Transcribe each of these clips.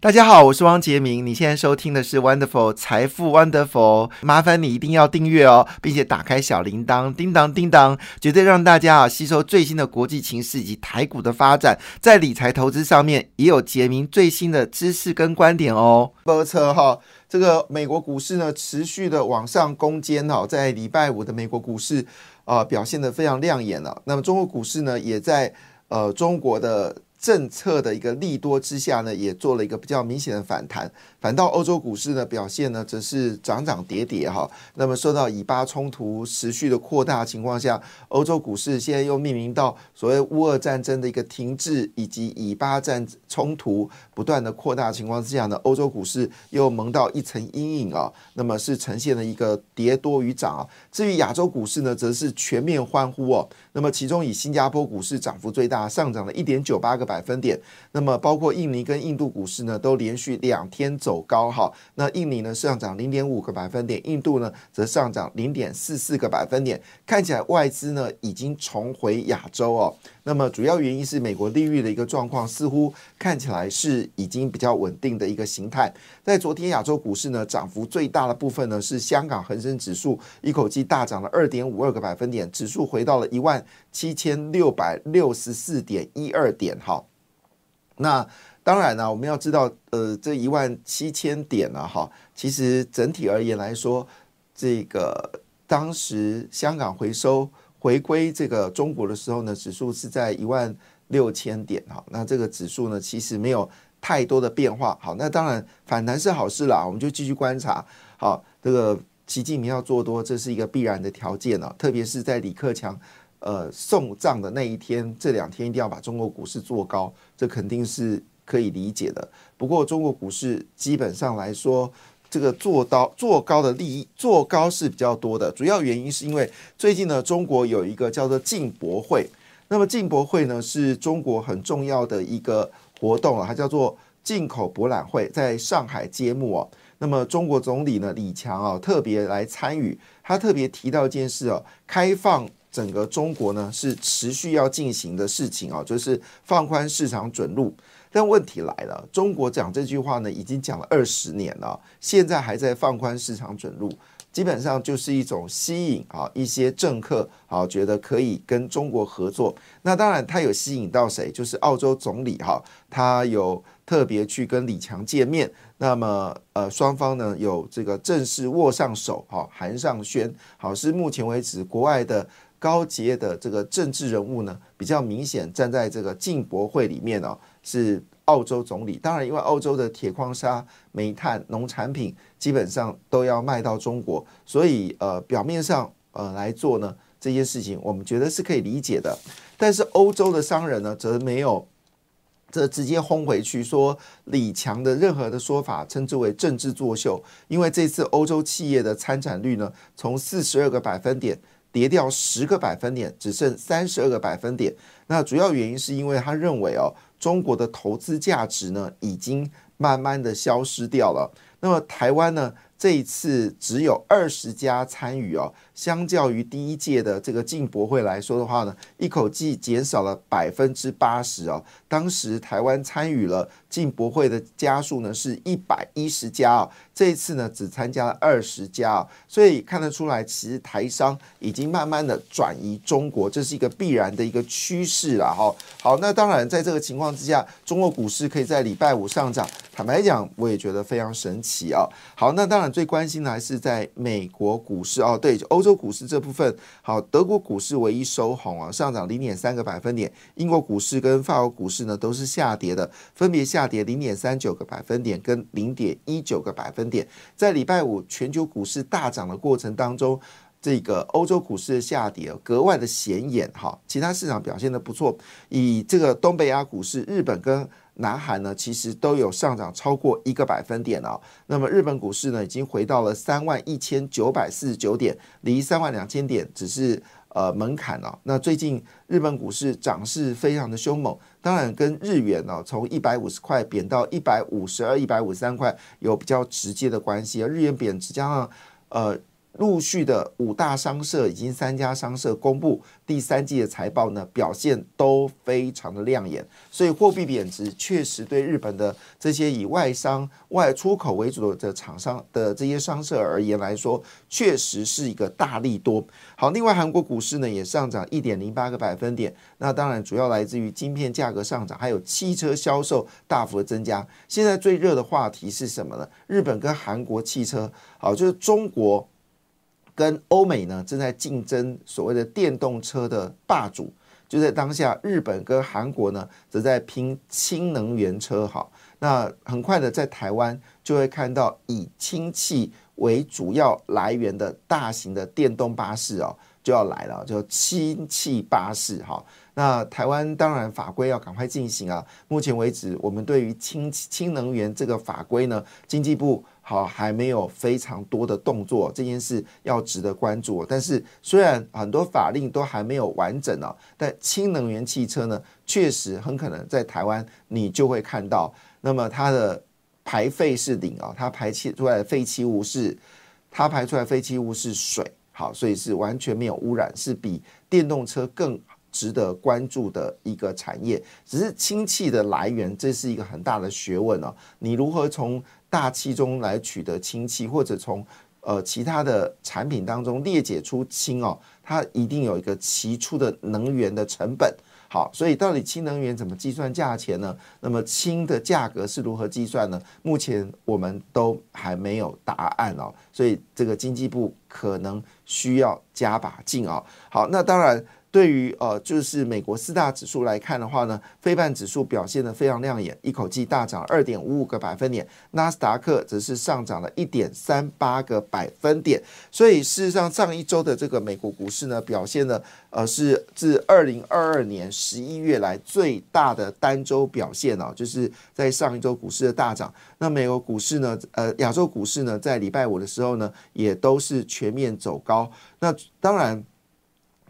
大家好，我是汪杰明。你现在收听的是 Wonderful 财富 Wonderful，麻烦你一定要订阅哦，并且打开小铃铛，叮当叮当，绝对让大家啊吸收最新的国际情势以及台股的发展，在理财投资上面也有杰明最新的知识跟观点哦。波车哈，这个美国股市呢持续的往上攻坚哈，在礼拜五的美国股市啊表现的非常亮眼了。那么中国股市呢也在呃中国的。政策的一个利多之下呢，也做了一个比较明显的反弹。反倒欧洲股市呢表现呢，则是涨涨跌跌哈。那么受到以巴冲突持续的扩大情况下，欧洲股市现在又命名到所谓乌俄战争的一个停滞，以及以巴战冲突不断的扩大情况之下呢，欧洲股市又蒙到一层阴影啊。那么是呈现了一个跌多于涨啊。至于亚洲股市呢，则是全面欢呼哦。那么其中以新加坡股市涨幅最大，上涨了一点九八个。百分点，那么包括印尼跟印度股市呢，都连续两天走高哈。那印尼呢上涨零点五个百分点，印度呢则上涨零点四四个百分点。看起来外资呢已经重回亚洲哦。那么主要原因是美国利率的一个状况，似乎看起来是已经比较稳定的一个形态。在昨天亚洲股市呢，涨幅最大的部分呢是香港恒生指数一口气大涨了二点五二个百分点，指数回到了一万七千六百六十四点一二点哈。那当然呢，我们要知道，呃，这一万七千点呢，哈，其实整体而言来说，这个当时香港回收回归这个中国的时候呢，指数是在一万六千点哈。那这个指数呢，其实没有太多的变化。好，那当然反弹是好事啦，我们就继续观察。好，这个习近平要做多，这是一个必然的条件呢，特别是在李克强。呃，送葬的那一天，这两天一定要把中国股市做高，这肯定是可以理解的。不过，中国股市基本上来说，这个做高做高的利益做高是比较多的。主要原因是因为最近呢，中国有一个叫做进博会。那么进博会呢，是中国很重要的一个活动啊，它叫做进口博览会，在上海揭幕哦。那么中国总理呢，李强啊，特别来参与，他特别提到一件事哦，开放。整个中国呢是持续要进行的事情啊，就是放宽市场准入。但问题来了，中国讲这句话呢已经讲了二十年了，现在还在放宽市场准入，基本上就是一种吸引啊一些政客啊觉得可以跟中国合作。那当然他有吸引到谁？就是澳洲总理哈，他有特别去跟李强见面。那么呃双方呢有这个正式握上手哈，韩上宣，好是目前为止国外的。高阶的这个政治人物呢，比较明显站在这个进博会里面哦，是澳洲总理。当然，因为澳洲的铁矿砂、煤炭、农产品基本上都要卖到中国，所以呃，表面上呃来做呢这件事情，我们觉得是可以理解的。但是欧洲的商人呢，则没有这直接轰回去说李强的任何的说法，称之为政治作秀。因为这次欧洲企业的参展率呢，从四十二个百分点。跌掉十个百分点，只剩三十二个百分点。那主要原因是因为他认为哦，中国的投资价值呢已经慢慢的消失掉了。那么台湾呢？这一次只有二十家参与哦，相较于第一届的这个进博会来说的话呢，一口气减少了百分之八十哦。当时台湾参与了进博会的家数呢是一百一十家哦，这一次呢只参加了二十家哦，所以看得出来，其实台商已经慢慢的转移中国，这是一个必然的一个趋势了哈。好，那当然在这个情况之下，中国股市可以在礼拜五上涨，坦白讲，我也觉得非常神奇啊。好，那当然。最关心的还是在美国股市哦，对，欧洲股市这部分好，德国股市唯一收红啊，上涨零点三个百分点。英国股市跟法国股市呢都是下跌的，分别下跌零点三九个百分点跟零点一九个百分点。在礼拜五全球股市大涨的过程当中，这个欧洲股市的下跌格外的显眼哈，其他市场表现的不错，以这个东北亚股市，日本跟南韩呢，其实都有上涨超过一个百分点哦。那么日本股市呢，已经回到了三万一千九百四十九点，离三万两千点只是呃门槛哦。那最近日本股市涨势非常的凶猛，当然跟日元呢从一百五十块贬到一百五十二、一百五十三块有比较直接的关系啊。日元贬值加上呃。陆续的五大商社已经三家商社公布第三季的财报呢，表现都非常的亮眼，所以货币贬值确实对日本的这些以外商外出口为主的厂商的这些商社而言来说，确实是一个大利多。好，另外韩国股市呢也上涨一点零八个百分点，那当然主要来自于晶片价格上涨，还有汽车销售大幅的增加。现在最热的话题是什么呢？日本跟韩国汽车，好，就是中国。跟欧美呢正在竞争所谓的电动车的霸主，就在当下，日本跟韩国呢则在拼氢能源车。哈，那很快的在台湾就会看到以氢气为主要来源的大型的电动巴士哦就要来了，叫氢气巴士。哈，那台湾当然法规要赶快进行啊。目前为止，我们对于氢氢能源这个法规呢，经济部。好，还没有非常多的动作，这件事要值得关注。但是，虽然很多法令都还没有完整哦，但氢能源汽车呢，确实很可能在台湾你就会看到。那么它的排废是零啊，它排气出来的废弃物是，它排出来废弃物是水，好，所以是完全没有污染，是比电动车更值得关注的一个产业。只是氢气的来源，这是一个很大的学问哦。你如何从大气中来取得氢气，或者从呃其他的产品当中裂解出氢哦，它一定有一个提出的能源的成本。好，所以到底氢能源怎么计算价钱呢？那么氢的价格是如何计算呢？目前我们都还没有答案哦，所以这个经济部可能需要加把劲哦。好，那当然。对于呃，就是美国四大指数来看的话呢，非半指数表现的非常亮眼，一口气大涨二点五五个百分点，纳斯达克则是上涨了一点三八个百分点。所以事实上，上一周的这个美国股市呢，表现的呃是自二零二二年十一月来最大的单周表现哦，就是在上一周股市的大涨。那美国股市呢，呃，亚洲股市呢，在礼拜五的时候呢，也都是全面走高。那当然。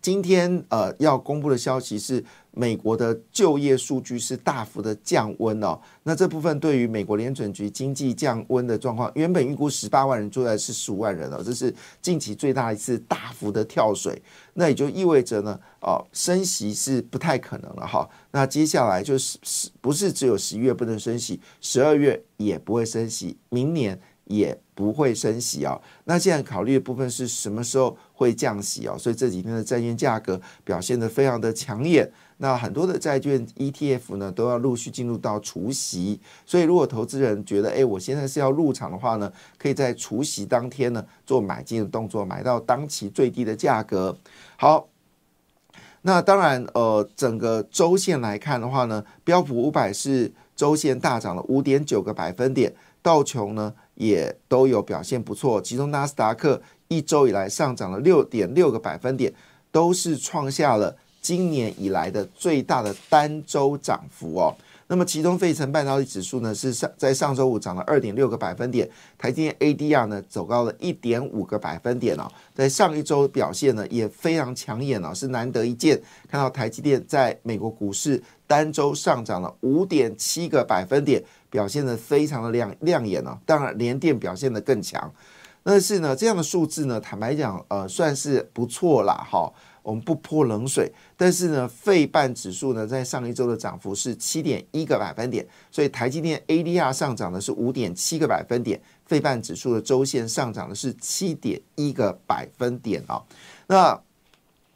今天呃要公布的消息是，美国的就业数据是大幅的降温哦。那这部分对于美国联准局经济降温的状况，原本预估十八万人，出来是十五万人哦，这是近期最大一次大幅的跳水。那也就意味着呢，哦，升息是不太可能了哈。那接下来就是十不是只有十一月不能升息，十二月也不会升息，明年。也不会升息哦。那现在考虑的部分是什么时候会降息哦？所以这几天的债券价格表现得非常的抢眼。那很多的债券 ETF 呢都要陆续进入到除息，所以如果投资人觉得，哎，我现在是要入场的话呢，可以在除息当天呢做买进的动作，买到当期最低的价格。好，那当然，呃，整个周线来看的话呢，标普五百是周线大涨了五点九个百分点，道琼呢。也都有表现不错，其中纳斯达克一周以来上涨了六点六个百分点，都是创下了今年以来的最大的单周涨幅哦。那么其中费城半导体指数呢是上在上周五涨了二点六个百分点，台积电 ADR 呢走高了一点五个百分点哦，在上一周表现呢也非常抢眼哦，是难得一见看到台积电在美国股市单周上涨了五点七个百分点。表现的非常的亮亮眼哦，当然联电表现的更强，但是呢，这样的数字呢，坦白讲，呃，算是不错啦，哈，我们不泼冷水。但是呢，费半指数呢，在上一周的涨幅是七点一个百分点，所以台积电 ADR 上涨的是五点七个百分点，费半指数的周线上涨的是七点一个百分点啊，那。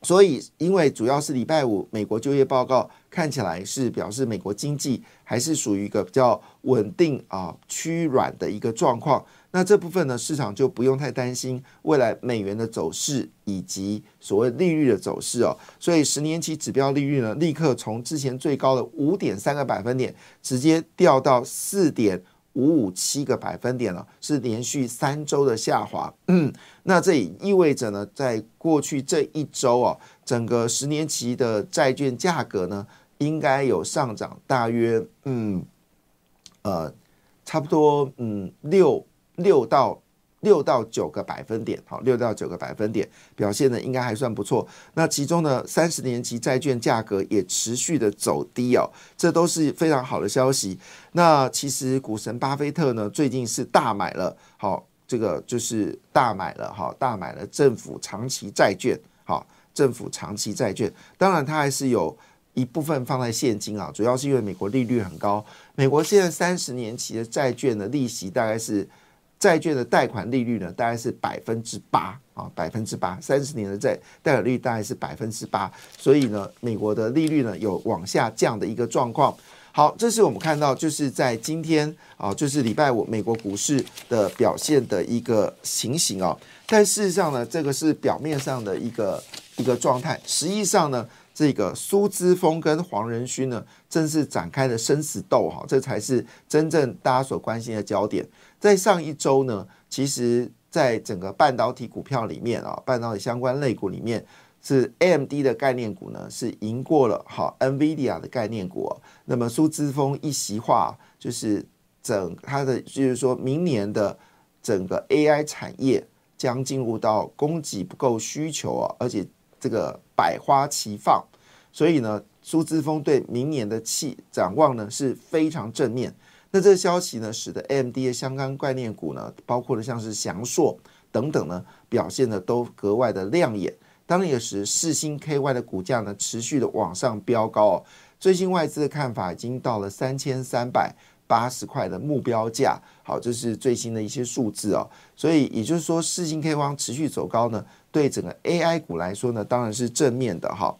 所以，因为主要是礼拜五美国就业报告看起来是表示美国经济还是属于一个比较稳定啊趋软的一个状况，那这部分呢，市场就不用太担心未来美元的走势以及所谓利率的走势哦。所以十年期指标利率呢，立刻从之前最高的五点三个百分点直接掉到四点。五五七个百分点了，是连续三周的下滑。嗯，那这也意味着呢，在过去这一周啊，整个十年期的债券价格呢，应该有上涨大约嗯呃差不多嗯六六到六到九个百分点，好，六到九个百分点表现的应该还算不错。那其中呢，三十年期债券价格也持续的走低哦，这都是非常好的消息。那其实股神巴菲特呢，最近是大买了，好，这个就是大买了哈，大买了政府长期债券，好，政府长期债券，当然他还是有。一部分放在现金啊，主要是因为美国利率很高。美国现在三十年期的债券的利息大概是债券的贷款利率呢，大概是百分之八啊，百分之八。三十年的债贷款率大概是百分之八，所以呢，美国的利率呢有往下降的一个状况。好，这是我们看到就是在今天啊，就是礼拜五美国股市的表现的一个情形啊。但事实上呢，这个是表面上的一个一个状态，实际上呢。这个苏之峰跟黄仁勋呢，正是展开了生死斗哈，这才是真正大家所关心的焦点。在上一周呢，其实在整个半导体股票里面啊，半导体相关类股里面，是 AMD 的概念股呢，是赢过了好 NVIDIA 的概念股。那么苏之峰一席话，就是整他的就是说明年的整个 AI 产业将进入到供给不够需求啊，而且。这个百花齐放，所以呢，苏之峰对明年的气展望呢是非常正面。那这个消息呢，使得 AMD 的相关概念股呢，包括了像是翔硕等等呢，表现的都格外的亮眼。当然也使四星 KY 的股价呢持续的往上飙高。最新外资的看法已经到了三千三百八十块的目标价。好，这是最新的一些数字哦。所以也就是说，四星 K 光持续走高呢。对整个 AI 股来说呢，当然是正面的哈。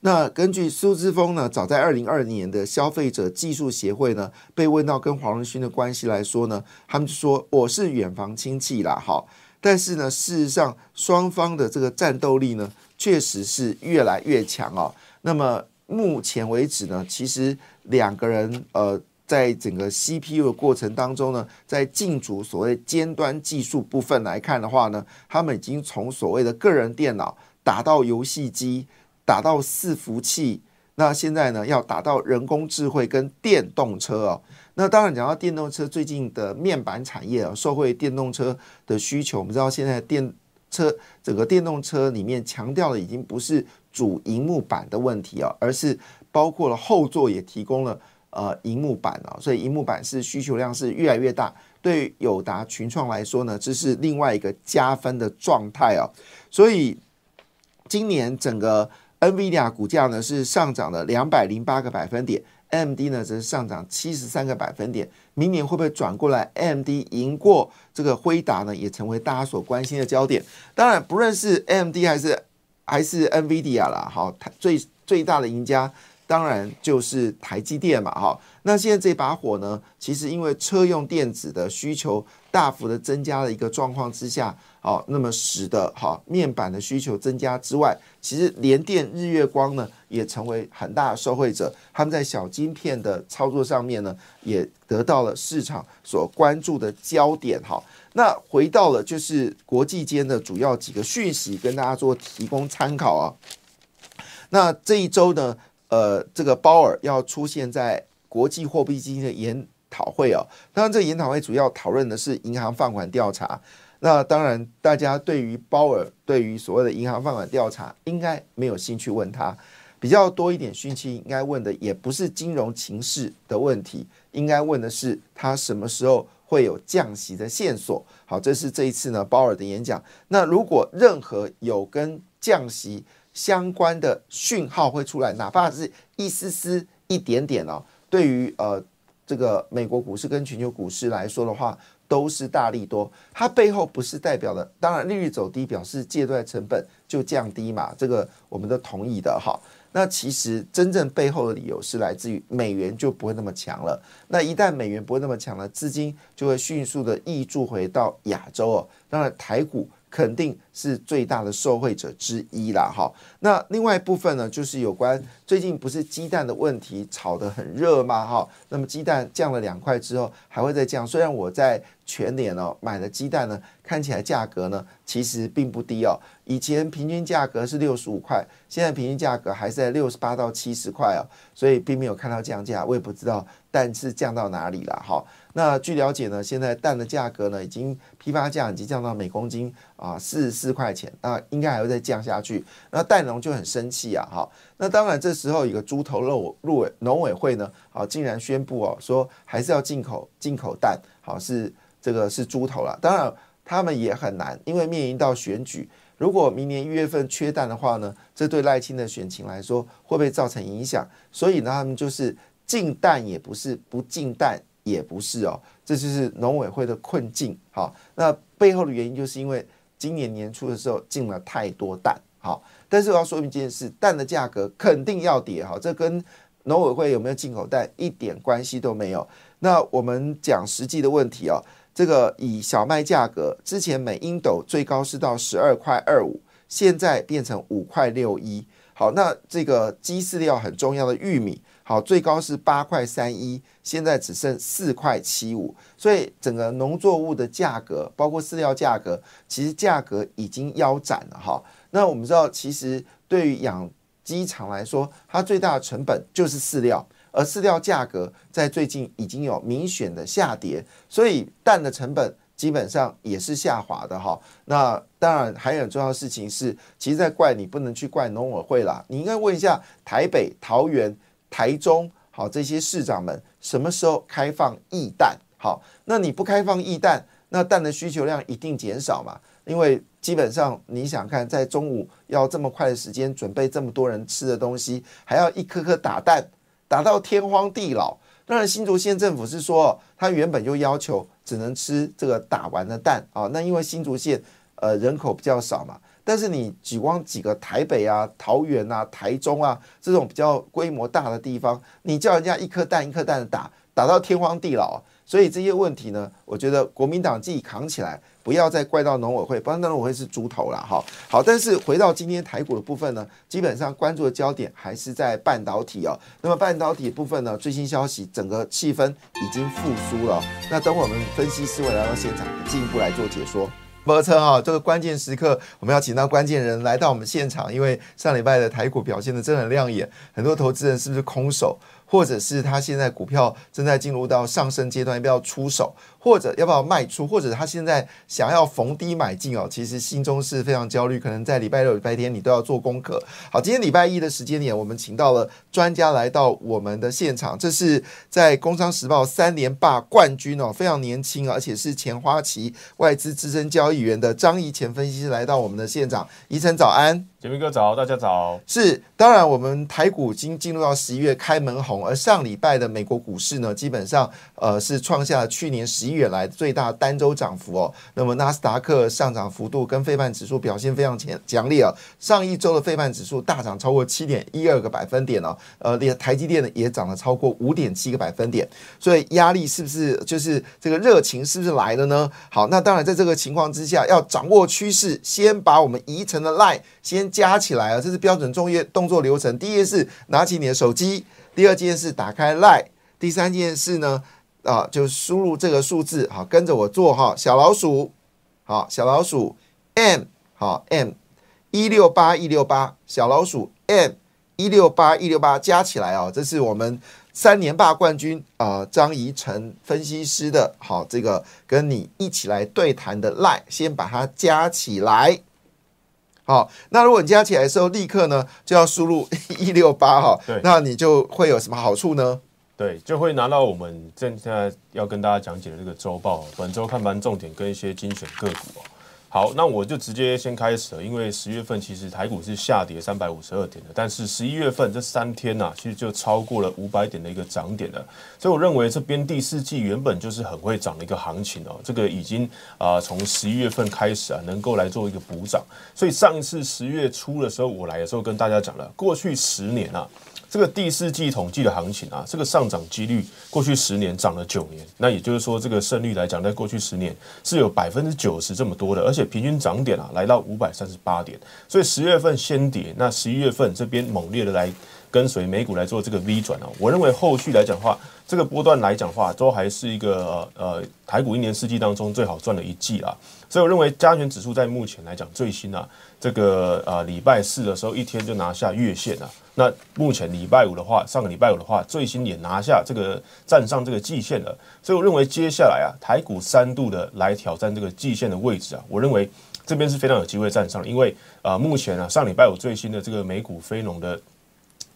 那根据苏之峰呢，早在二零二年的消费者技术协会呢，被问到跟黄仁勋的关系来说呢，他们就说我是远房亲戚啦，哈。但是呢，事实上双方的这个战斗力呢，确实是越来越强哦。那么目前为止呢，其实两个人呃。在整个 CPU 的过程当中呢，在进组所谓尖端技术部分来看的话呢，他们已经从所谓的个人电脑打到游戏机，打到伺服器，那现在呢要打到人工智慧跟电动车哦。那当然讲到电动车，最近的面板产业啊，受惠电动车的需求，我们知道现在电车整个电动车里面强调的已经不是主荧幕板的问题啊，而是包括了后座也提供了。呃，荧幕板啊，所以荧幕板是需求量是越来越大。对友达群创来说呢，这是另外一个加分的状态啊。所以今年整个 NVIDIA 股价呢是上涨了两百零八个百分点，AMD 呢则是上涨七十三个百分点。明年会不会转过来，AMD 赢过这个辉达呢？也成为大家所关心的焦点。当然，不论是 AMD 还是还是 NVIDIA 啦，好，最最大的赢家。当然就是台积电嘛，哈。那现在这把火呢，其实因为车用电子的需求大幅的增加的一个状况之下，好，那么使得哈面板的需求增加之外，其实联电、日月光呢也成为很大的受惠者。他们在小晶片的操作上面呢，也得到了市场所关注的焦点。哈，那回到了就是国际间的主要几个讯息，跟大家做提供参考啊。那这一周呢？呃，这个鲍尔要出现在国际货币基金的研讨会哦。当然，这研讨会主要讨论的是银行放款调查。那当然，大家对于鲍尔对于所谓的银行放款调查，应该没有兴趣问他。比较多一点讯息，应该问的也不是金融情势的问题，应该问的是他什么时候会有降息的线索。好，这是这一次呢鲍尔的演讲。那如果任何有跟降息，相关的讯号会出来，哪怕是一丝丝、一点点哦，对于呃这个美国股市跟全球股市来说的话，都是大利多。它背后不是代表的，当然利率走低表示借贷成本就降低嘛，这个我们都同意的哈。那其实真正背后的理由是来自于美元就不会那么强了。那一旦美元不会那么强了，资金就会迅速的溢注回到亚洲哦。当然台股。肯定是最大的受惠者之一啦，哈。那另外一部分呢，就是有关最近不是鸡蛋的问题炒得很热吗？哈，那么鸡蛋降了两块之后还会再降。虽然我在全年哦买的鸡蛋呢，看起来价格呢其实并不低哦，以前平均价格是六十五块，现在平均价格还是在六十八到七十块哦，所以并没有看到降价，我也不知道蛋是降到哪里了哈。那据了解呢，现在蛋的价格呢，已经批发价已经降到每公斤啊四十四块钱，那应该还会再降下去。那蛋农就很生气啊，哈。那当然这时候有个猪头肉入委农委会呢，啊，竟然宣布哦，说还是要进口进口蛋，好是这个是猪头了。当然他们也很难，因为面临到选举，如果明年一月份缺蛋的话呢，这对赖清的选情来说会不会造成影响？所以呢，他们就是进蛋也不是，不进蛋。也不是哦，这就是农委会的困境。好，那背后的原因就是因为今年年初的时候进了太多蛋。好，但是我要说明一件事，蛋的价格肯定要跌。好，这跟农委会有没有进口蛋一点关系都没有。那我们讲实际的问题哦，这个以小麦价格，之前每英斗最高是到十二块二五，现在变成五块六一。好，那这个鸡饲料很重要的玉米。好，最高是八块三一，现在只剩四块七五，所以整个农作物的价格，包括饲料价格，其实价格已经腰斩了哈。那我们知道，其实对于养鸡场来说，它最大的成本就是饲料，而饲料价格在最近已经有明显的下跌，所以蛋的成本基本上也是下滑的哈。那当然还有很重要的事情是，其实在怪你不能去怪农委会啦，你应该问一下台北、桃园。台中好，这些市长们什么时候开放易蛋？好，那你不开放易蛋，那蛋的需求量一定减少嘛？因为基本上你想看，在中午要这么快的时间准备这么多人吃的东西，还要一颗颗打蛋，打到天荒地老。当然，新竹县政府是说，他原本就要求只能吃这个打完的蛋啊。那因为新竹县呃人口比较少嘛。但是你举光几个台北啊、桃园啊、台中啊这种比较规模大的地方，你叫人家一颗蛋一颗蛋的打，打到天荒地老，所以这些问题呢，我觉得国民党自己扛起来，不要再怪到农委会，不然农委会是猪头了哈。好，但是回到今天台股的部分呢，基本上关注的焦点还是在半导体哦。那么半导体部分呢，最新消息，整个气氛已经复苏了。那等我们分析师会来到现场，进一步来做解说。摩车哈，这个关键时刻，我们要请到关键人来到我们现场，因为上礼拜的台股表现的真的很亮眼，很多投资人是不是空手？或者是他现在股票正在进入到上升阶段，要不要出手，或者要不要卖出，或者他现在想要逢低买进哦，其实心中是非常焦虑，可能在礼拜六、礼拜天你都要做功课。好，今天礼拜一的时间点，我们请到了专家。来到我们的现场，这是在《工商时报》三连霸冠军哦，非常年轻，而且是前花旗外资资深交易员的张怡前分析师来到我们的现场，怡晨早安。杰明哥早，大家。早。是，当然，我们台股已经进入到十一月开门红，而上礼拜的美国股市呢，基本上呃是创下了去年十一月来最大单周涨幅哦。那么纳斯达克上涨幅度跟费半指数表现非常强强烈啊，上一周的费半指数大涨超过七点一二个百分点哦，呃，连台积电呢也涨了超过五点七个百分点，所以压力是不是就是这个热情是不是来了呢？好，那当然在这个情况之下，要掌握趋势，先把我们移成的 line 先。加起来啊，这是标准作业动作流程。第一件事，拿起你的手机；第二件事，打开 Line；第三件事呢，啊，就输入这个数字，好，跟着我做哈。小老鼠，好，小老鼠 M，好 M 一六八一六八，小老鼠 M 一六八一六八，加起来啊，这是我们三年霸冠军啊，张怡晨分析师的好，这个跟你一起来对谈的 Line，先把它加起来。好，那如果你加起来的时候，立刻呢就要输入 一六八哈，那你就会有什么好处呢？对，就会拿到我们正在要跟大家讲解的这个周报，本周看盘重点跟一些精选个股哦。好，那我就直接先开始了，因为十月份其实台股是下跌三百五十二点的，但是十一月份这三天呐，其实就超过了五百点的一个涨点了，所以我认为这边第四季原本就是很会涨的一个行情哦，这个已经啊从十一月份开始啊，能够来做一个补涨，所以上一次十月初的时候我来的时候跟大家讲了，过去十年啊。这个第四季统计的行情啊，这个上涨几率过去十年涨了九年，那也就是说，这个胜率来讲，在过去十年是有百分之九十这么多的，而且平均涨点啊来到五百三十八点，所以十月份先跌，那十一月份这边猛烈的来跟随美股来做这个 V 转啊。我认为后续来讲的话，这个波段来讲的话，都还是一个呃台股一年四季当中最好赚的一季啦。所以我认为加权指数在目前来讲最新啊，这个呃礼拜四的时候一天就拿下月线啊。那目前礼拜五的话，上个礼拜五的话，最新也拿下这个站上这个季线了。所以我认为接下来啊，台股三度的来挑战这个季线的位置啊，我认为这边是非常有机会站上，因为啊目前啊上礼拜五最新的这个美股非农的。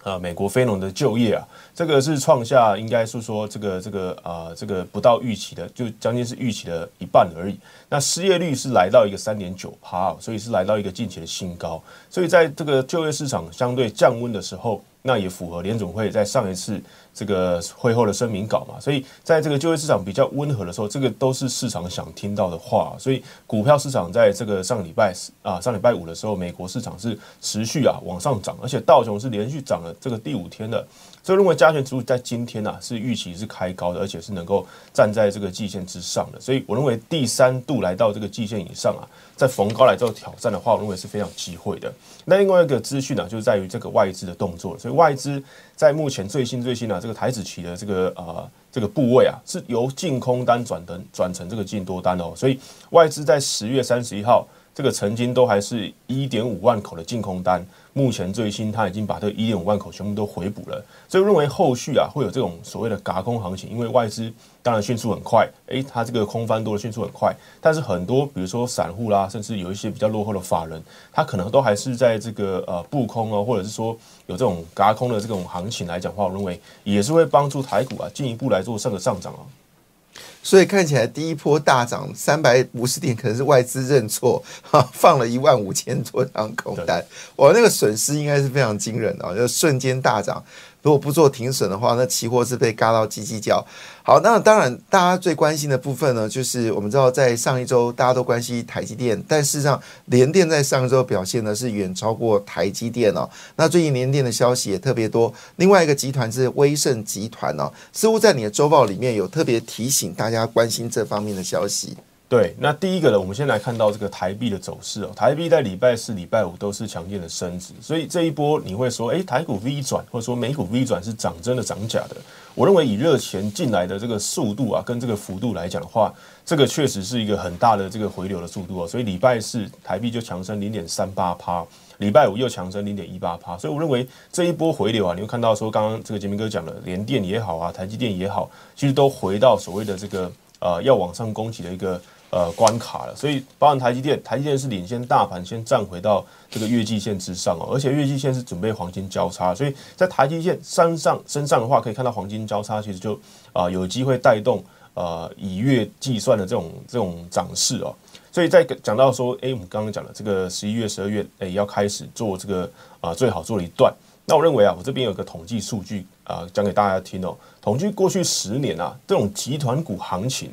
呃，美国非农的就业啊，这个是创下应该是说这个这个呃这个不到预期的，就将近是预期的一半而已。那失业率是来到一个三点九趴，所以是来到一个近期的新高。所以在这个就业市场相对降温的时候。那也符合联总会在上一次这个会后的声明稿嘛，所以在这个就业市场比较温和的时候，这个都是市场想听到的话。所以股票市场在这个上礼拜啊，上礼拜五的时候，美国市场是持续啊往上涨，而且道琼是连续涨了这个第五天的。所以认为加权指数在今天呢是预期是开高的，而且是能够站在这个季线之上的。所以我认为第三度来到这个季线以上啊，在逢高来做挑战的话，我认为是非常机会的。那另外一个资讯呢，就是在于这个外资的动作。所以外资在目前最新最新的这个台子期的这个呃这个部位啊，是由净空单转成转成这个净多单哦。所以外资在十月三十一号。这个曾经都还是一点五万口的净空单，目前最新它已经把这一点五万口全部都回补了，所以认为后续啊会有这种所谓的嘎空行情，因为外资当然迅速很快，诶，它这个空翻多的迅速很快，但是很多比如说散户啦，甚至有一些比较落后的法人，他可能都还是在这个呃布空啊，或者是说有这种嘎空的这种行情来讲话，我认为也是会帮助台股啊进一步来做上个上涨啊。所以看起来第一波大涨三百五十点，可能是外资认错，哈，放了一万五千多张空单，哇，那个损失应该是非常惊人的，就瞬间大涨。如果不做停损的话，那期货是被嘎到叽叽叫。好，那当然大家最关心的部分呢，就是我们知道在上一周大家都关心台积电，但事实上联电在上一周表现呢是远超过台积电哦。那最近联电的消息也特别多。另外一个集团是威盛集团哦，似乎在你的周报里面有特别提醒大家关心这方面的消息。对，那第一个呢，我们先来看到这个台币的走势哦。台币在礼拜四、礼拜五都是强劲的升值，所以这一波你会说，哎，台股 V 转，或者说美股 V 转是涨真的涨假的？我认为以热钱进来的这个速度啊，跟这个幅度来讲的话，这个确实是一个很大的这个回流的速度哦。所以礼拜四台币就强升零点三八趴，礼拜五又强升零点一八趴。所以我认为这一波回流啊，你会看到说，刚刚这个杰明哥讲的，联电也好啊，台积电也好，其实都回到所谓的这个呃要往上攻击的一个。呃，关卡了，所以包含台积电，台积电是领先大盘，先站回到这个月季线之上哦，而且月季线是准备黄金交叉，所以在台积电身上身上的话，可以看到黄金交叉，其实就啊有机会带动呃以月计算的这种这种涨势哦，所以在讲到说，哎，我们刚刚讲的这个十一月、十二月，哎，要开始做这个啊最好做的一段，那我认为啊，我这边有个统计数据啊，讲给大家听哦，统计过去十年啊，这种集团股行情。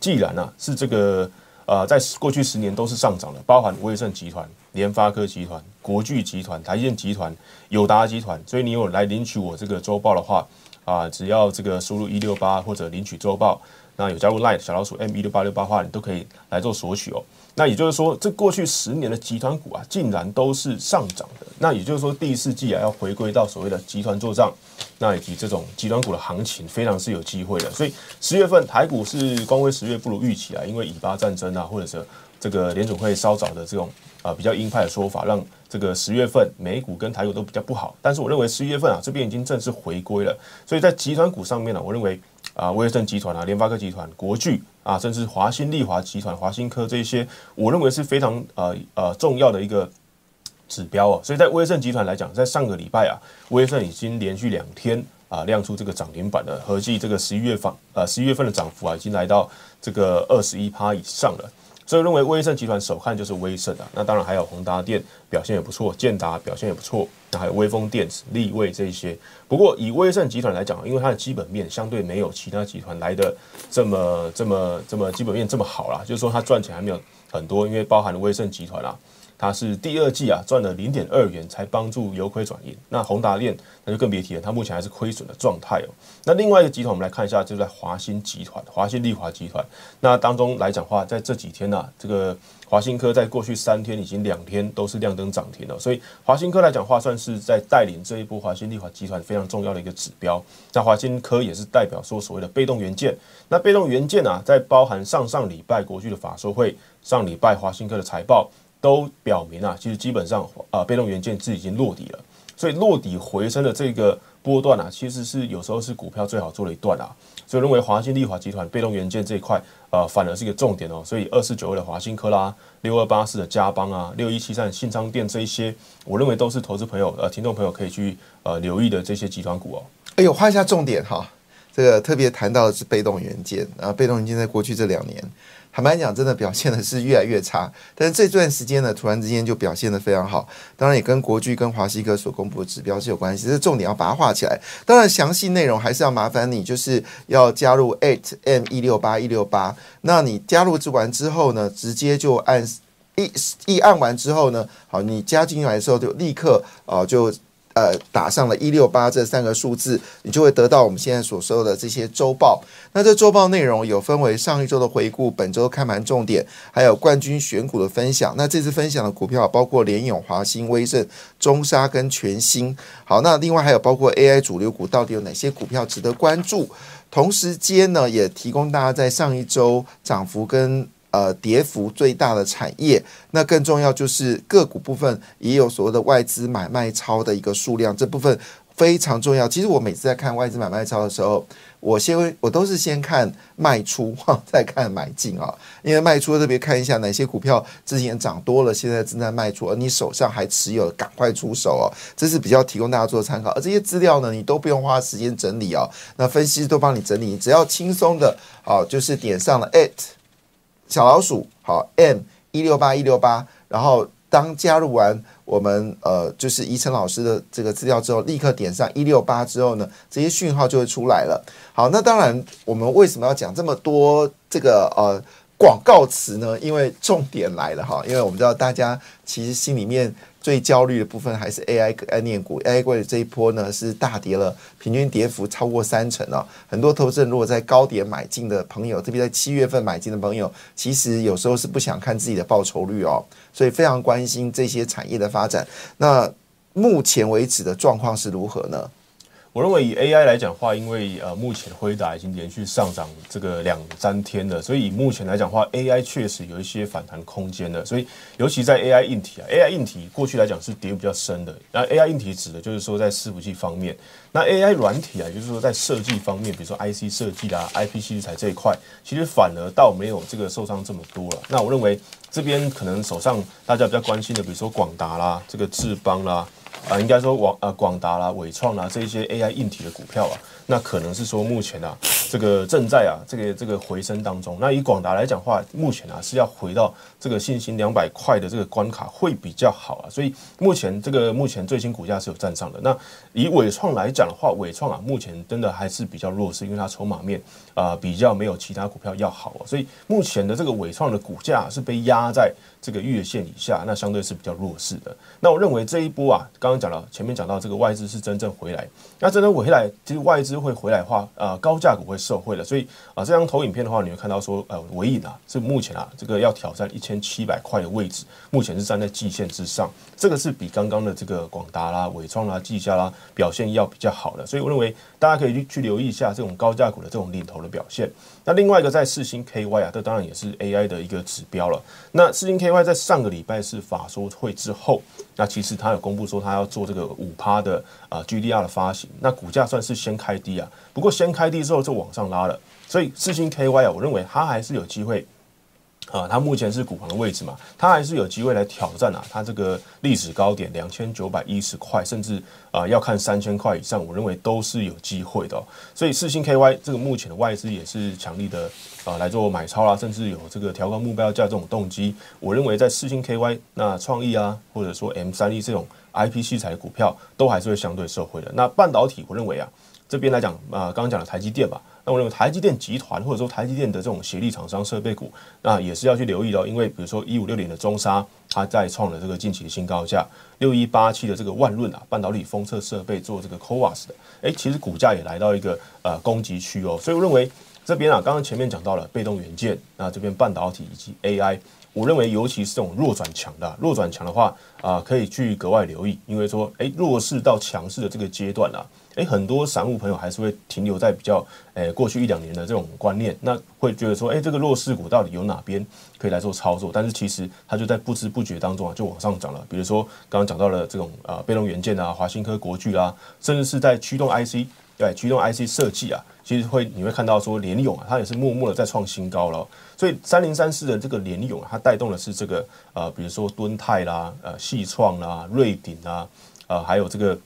既然呢是这个呃，在过去十年都是上涨的，包含威盛集团、联发科集团、国巨集团、台积电集团、友达集团，所以你有来领取我这个周报的话啊，只要这个输入一六八或者领取周报，那有加入 LINE 小老鼠 M 一六八六八的话，你都可以来做索取哦。那也就是说，这过去十年的集团股啊，竟然都是上涨的。那也就是说，第四季啊，要回归到所谓的集团做账，那以及这种集团股的行情，非常是有机会的。所以十月份台股是光辉十月不如预期啊，因为以巴战争啊，或者是这个联总会稍早的这种啊比较鹰派的说法，让这个十月份美股跟台股都比较不好。但是我认为十一月份啊，这边已经正式回归了。所以在集团股上面呢，我认为。啊，威盛集团啊，联发科集团、国巨啊，甚至华新丽华集团、华新科这些，我认为是非常呃呃重要的一个指标啊。所以在威盛集团来讲，在上个礼拜啊，威盛已经连续两天啊亮出这个涨停板了，合计这个十一月份呃十一月份的涨幅啊，已经来到这个二十一趴以上了。所以认为威盛集团首看就是威盛啊，那当然还有宏达电表现也不错，建达表现也不错，那还有威风电子、立位这些。不过以威盛集团来讲，因为它的基本面相对没有其他集团来的这么这么这么基本面这么好啦，就是说它赚钱还没有很多，因为包含了威盛集团啦，它是第二季啊赚了零点二元才帮助由亏转盈。那宏达电那就更别提了，它目前还是亏损的状态哦。那另外一个集团我们来看一下，就在华兴集团、华兴利华集团。那当中来讲话，在这几天呢，这个。华兴科在过去三天已经两天都是亮灯涨停了，所以华兴科来讲话，算是在带领这一波华兴利华集团非常重要的一个指标。那华兴科也是代表说所谓的被动元件。那被动元件啊，在包含上上礼拜国巨的法说会，上礼拜华兴科的财报都表明啊，其实基本上啊，被动元件是已经落底了。所以落底回升的这个波段啊，其实是有时候是股票最好做的一段啊。所以认为华兴利华集团被动元件这一块。呃，反而是一个重点哦，所以二四九二的华兴科啦，六二八四的嘉邦啊，六一七三信昌店这一些，我认为都是投资朋友呃听众朋友可以去呃留意的这些集团股哦。哎呦，画一下重点哈，这个特别谈到的是被动元件啊，被动元件在过去这两年。坦白讲，真的表现的是越来越差。但是这段时间呢，突然之间就表现的非常好。当然也跟国巨跟华西科所公布的指标是有关系。这重点要把它画起来。当然详细内容还是要麻烦你，就是要加入 eight m 一六八一六八。那你加入之完之后呢，直接就按一一按完之后呢，好，你加进来的时候就立刻啊就。呃，打上了一六八这三个数字，你就会得到我们现在所说的这些周报。那这周报内容有分为上一周的回顾、本周开盘重点，还有冠军选股的分享。那这次分享的股票包括联永、华兴、威盛、中沙跟全新。好，那另外还有包括 AI 主流股，到底有哪些股票值得关注？同时间呢，也提供大家在上一周涨幅跟。呃，跌幅最大的产业，那更重要就是个股部分也有所谓的外资买卖超的一个数量，这部分非常重要。其实我每次在看外资买卖超的时候，我先我都是先看卖出，再看买进啊。因为卖出特别看一下哪些股票之前涨多了，现在正在卖出，而你手上还持有，赶快出手哦。这是比较提供大家做参考。而这些资料呢，你都不用花时间整理哦，那分析师都帮你整理，只要轻松的啊，就是点上了 at。小老鼠好，M 一六八一六八，然后当加入完我们呃就是宜晨老师的这个资料之后，立刻点上一六八之后呢，这些讯号就会出来了。好，那当然我们为什么要讲这么多这个呃广告词呢？因为重点来了哈，因为我们知道大家其实心里面。最焦虑的部分还是 AI 概念股，AI 股这一波呢是大跌了，平均跌幅超过三成啊。很多投资人如果在高点买进的朋友，特别在七月份买进的朋友，其实有时候是不想看自己的报酬率哦，所以非常关心这些产业的发展。那目前为止的状况是如何呢？我认为以 AI 来讲话，因为呃目前辉达已经连续上涨这个两三天了，所以以目前来讲话，AI 确实有一些反弹空间的。所以尤其在 AI 硬体啊，AI 硬体过去来讲是跌比较深的。那 AI 硬体指的就是说在伺服器方面，那 AI 软体啊，就是说在设计方面，比如说 IC 设计啦、IP 器材这一块，其实反而倒没有这个受伤这么多了。那我认为这边可能手上大家比较关心的，比如说广达啦、这个智邦啦。啊，应该说广呃广达啦、伟创啦这些 AI 硬体的股票啊，那可能是说目前啊，这个正在啊这个这个回升当中。那以广达来讲话，目前啊是要回到这个信心两百块的这个关卡会比较好啊。所以目前这个目前最新股价是有站上的。那以伟创来讲的话，伟创啊目前真的还是比较弱势，因为它筹码面啊比较没有其他股票要好啊。所以目前的这个伟创的股价是被压在。这个月线以下，那相对是比较弱势的。那我认为这一波啊，刚刚讲了，前面讲到这个外资是真正回来，那真正回来，其实外资会回来的话，呃，高价股会受惠的。所以啊，这张投影片的话，你会看到说，呃，尾影啊，是目前啊，这个要挑战一千七百块的位置，目前是站在季线之上，这个是比刚刚的这个广达啦、伟创啦、技嘉啦表现要比较好的。所以我认为大家可以去去留意一下这种高价股的这种领头的表现。那另外一个在四星 KY 啊，这当然也是 AI 的一个指标了。那四星 KY 在上个礼拜是法说会之后，那其实他有公布说他要做这个五趴的啊 GDR 的发行，那股价算是先开低啊，不过先开低之后就往上拉了，所以四星 KY 啊，我认为它还是有机会。啊，它目前是股王的位置嘛，它还是有机会来挑战啊，它这个历史高点两千九百一十块，甚至啊要看三千块以上，我认为都是有机会的。所以四星 KY 这个目前的外资也是强力的啊来做买超啦，甚至有这个调高目标价这种动机。我认为在四星 KY 那创意啊，或者说 M 三 E 这种 IP 器材的股票，都还是会相对受惠的。那半导体，我认为啊。这边来讲啊，刚刚讲的台积电吧，那我认为台积电集团或者说台积电的这种协力厂商设备股，那也是要去留意的，因为比如说一五六零的中沙，它再创了这个近期的新高价；六一八七的这个万润啊，半导体封测设备做这个 CoWAS 的，哎，其实股价也来到一个呃攻击区哦，所以我认为这边啊，刚刚前面讲到了被动元件，那这边半导体以及 AI。我认为，尤其是这种弱转强的，弱转强的话啊，可以去格外留意，因为说，哎，弱势到强势的这个阶段啊，哎，很多散户朋友还是会停留在比较，哎，过去一两年的这种观念，那会觉得说，哎，这个弱势股到底有哪边可以来做操作？但是其实它就在不知不觉当中啊，就往上涨了。比如说刚刚讲到了这种啊，被动元件啊，华新科、国巨啊，甚至是在驱动 IC，对，驱动 IC 设计啊。其实会你会看到说联勇啊，它也是默默的在创新高了。所以三零三四的这个联勇，啊它带动的是这个呃，比如说敦泰啦、呃细创啦、瑞鼎啊，呃还有这个。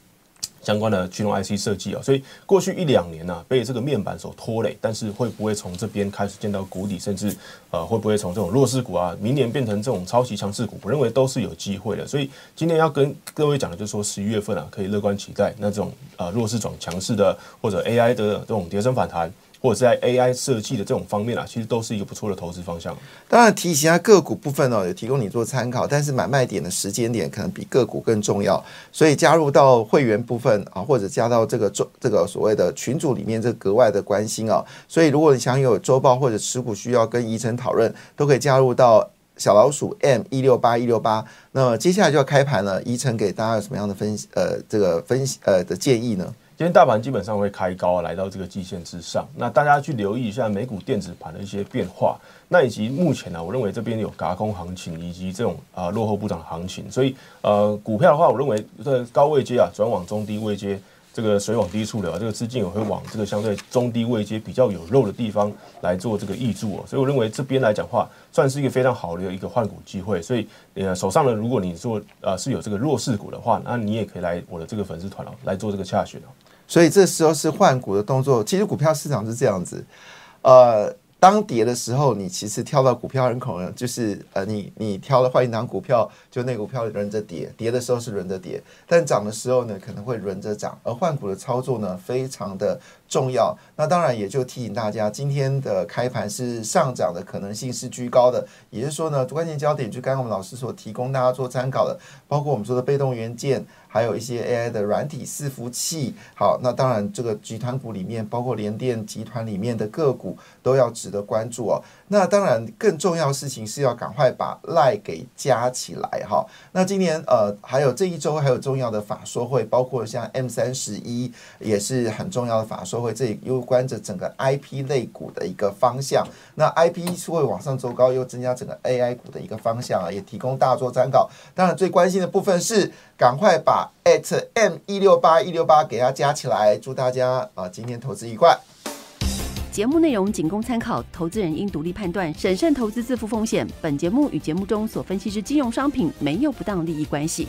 相关的驱动 IC 设计啊，所以过去一两年呢，被这个面板所拖累，但是会不会从这边开始见到谷底，甚至呃会不会从这种弱势股啊，明年变成这种超级强势股？我认为都是有机会的。所以今天要跟各位讲的就是说，十一月份啊，可以乐观期待那这种呃弱势转强势的，或者 AI 的这种跌升反弹。或者是在 AI 设计的这种方面啊，其实都是一个不错的投资方向。当然，提醒下个股部分哦，也提供你做参考。但是买卖点的时间点可能比个股更重要，所以加入到会员部分啊，或者加到这个周这个所谓的群组里面，这格外的关心啊。所以，如果你想有周报或者持股需要跟宜晨讨论，都可以加入到小老鼠 M 一六八一六八。那么接下来就要开盘了，宜晨给大家有什么样的分？呃，这个分析呃的建议呢？今天大盘基本上会开高，来到这个季线之上。那大家去留意一下美股电子盘的一些变化。那以及目前呢，我认为这边有轧空行情，以及这种啊落后不涨行情。所以呃，股票的话，我认为这高位阶啊转往中低位阶，这个水往低处流，这个资金也会往这个相对中低位阶比较有肉的地方来做这个挹注哦。所以我认为这边来讲话，算是一个非常好的一个换股机会。所以呃，手上呢，如果你做呃是有这个弱势股的话，那你也可以来我的这个粉丝团哦来做这个洽询哦。所以这时候是换股的动作。其实股票市场是这样子，呃，当跌的时候，你其实挑到股票人口呢就是呃，你你挑了换一档股票，就那股票轮着跌，跌的时候是轮着跌，但涨的时候呢，可能会轮着涨。而换股的操作呢，非常的重要。那当然也就提醒大家，今天的开盘是上涨的可能性是居高的，也就是说呢，关键焦点就刚刚我们老师所提供大家做参考的，包括我们说的被动元件。还有一些 AI 的软体伺服器，好，那当然这个集团股里面，包括联电集团里面的个股都要值得关注哦。那当然更重要的事情是要赶快把赖给加起来哈。那今年呃还有这一周还有重要的法说会，包括像 M 三十一也是很重要的法说会，这里攸关着整个 IP 类股的一个方向。那 IP 是会往上走高，又增加整个 AI 股的一个方向啊，也提供大作参考。当然最关心的部分是赶快把。at m 一六八一六八给它加起来，祝大家啊今天投资愉快。节目内容仅供参考，投资人应独立判断、审慎投资、自负风险。本节目与节目中所分析之金融商品没有不当利益关系。